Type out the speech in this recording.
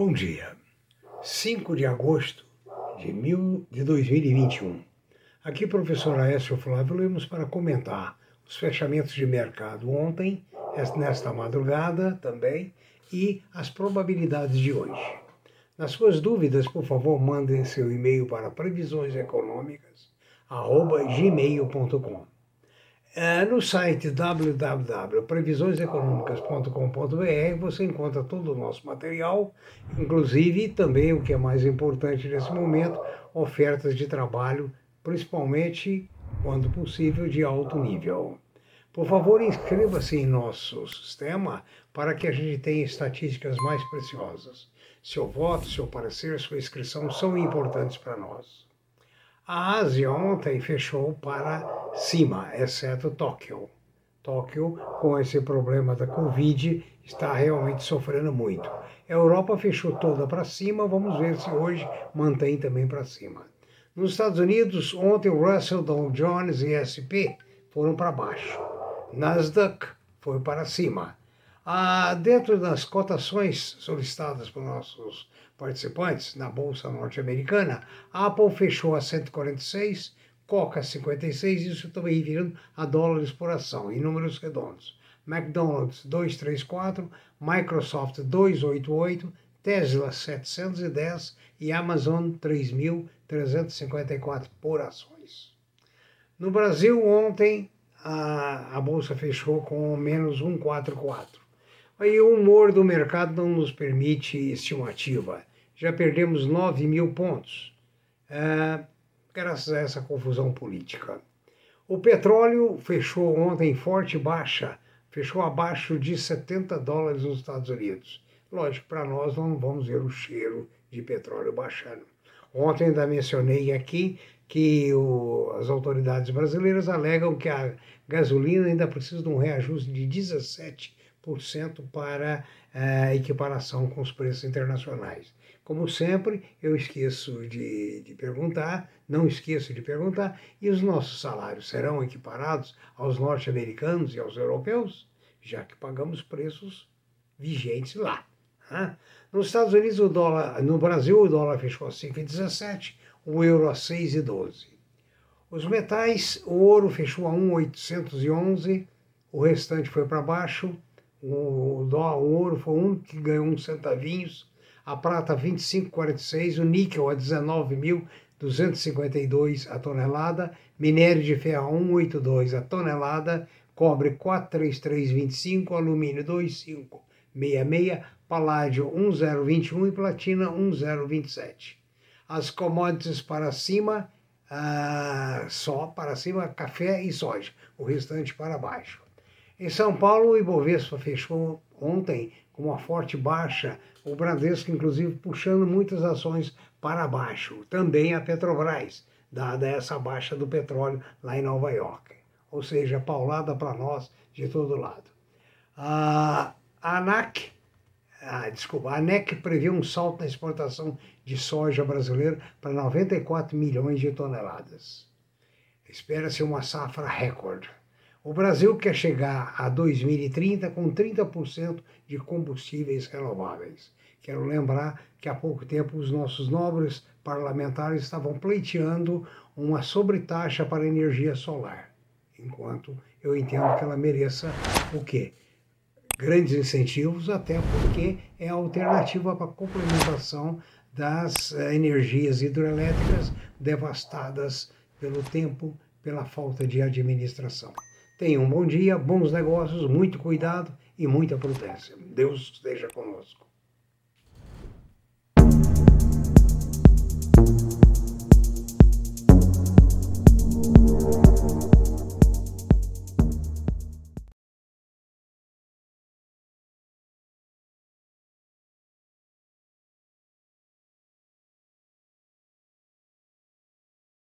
Bom dia. 5 de agosto de, mil, de 2021. Aqui, professor Aécio Flávio Lemos, para comentar os fechamentos de mercado ontem, nesta madrugada também, e as probabilidades de hoje. Nas suas dúvidas, por favor, mandem seu e-mail para previsioneseconômicas.gmail.com. É, no site www.previsioneseconomicas.com.br você encontra todo o nosso material, inclusive também o que é mais importante nesse momento, ofertas de trabalho, principalmente, quando possível, de alto nível. Por favor, inscreva-se em nosso sistema para que a gente tenha estatísticas mais preciosas. Seu voto, seu parecer, sua inscrição são importantes para nós. A Ásia ontem fechou para cima, exceto Tóquio. Tóquio, com esse problema da Covid, está realmente sofrendo muito. A Europa fechou toda para cima, vamos ver se hoje mantém também para cima. Nos Estados Unidos, ontem o Russell, Dow Jones e S&P foram para baixo. Nasdaq foi para cima. Ah, dentro das cotações solicitadas por nossos participantes na Bolsa Norte-Americana, Apple fechou a 146, Coca 56, isso também virando a dólares por ação, em números redondos. McDonald's 234, Microsoft 288, Tesla 710 e Amazon 3.354 por ações. No Brasil, ontem, a, a bolsa fechou com menos 144. Aí o humor do mercado não nos permite estimativa. Já perdemos 9 mil pontos, é, graças a essa confusão política. O petróleo fechou ontem forte baixa, fechou abaixo de 70 dólares nos Estados Unidos. Lógico, para nós não vamos ver o cheiro de petróleo baixando. Ontem ainda mencionei aqui que o, as autoridades brasileiras alegam que a gasolina ainda precisa de um reajuste de 17 para a eh, equiparação com os preços internacionais. Como sempre, eu esqueço de, de, perguntar, não esqueço de perguntar, e os nossos salários serão equiparados aos norte-americanos e aos europeus, já que pagamos preços vigentes lá. Né? Nos Estados Unidos, o dólar, no Brasil, o dólar fechou a 5,17, o euro a 6,12. Os metais, o ouro fechou a 1,811, o restante foi para baixo, o, dólar, o ouro foi um que ganhou uns centavinhos, a prata 25,46, o níquel a 19.252 a tonelada, minério de ferro 182 a tonelada, cobre 43325, alumínio 2566, paládio 1021 e platina 1027. As commodities para cima, ah, só para cima, café e soja, o restante para baixo. Em São Paulo, o Ibovespa fechou ontem com uma forte baixa, o Bradesco, inclusive, puxando muitas ações para baixo. Também a Petrobras, dada essa baixa do petróleo lá em Nova York. Ou seja, paulada para nós de todo lado. A ANAC, ah, desculpa, a ANEC prevê um salto na exportação de soja brasileira para 94 milhões de toneladas. Espera-se uma safra recorde. O Brasil quer chegar a 2030 com 30% de combustíveis renováveis. Quero lembrar que há pouco tempo os nossos nobres parlamentares estavam pleiteando uma sobretaxa para energia solar, enquanto eu entendo que ela mereça o quê? Grandes incentivos, até porque é a alternativa para a complementação das eh, energias hidrelétricas devastadas pelo tempo, pela falta de administração. Tenha um bom dia, bons negócios, muito cuidado e muita prudência. Deus esteja conosco.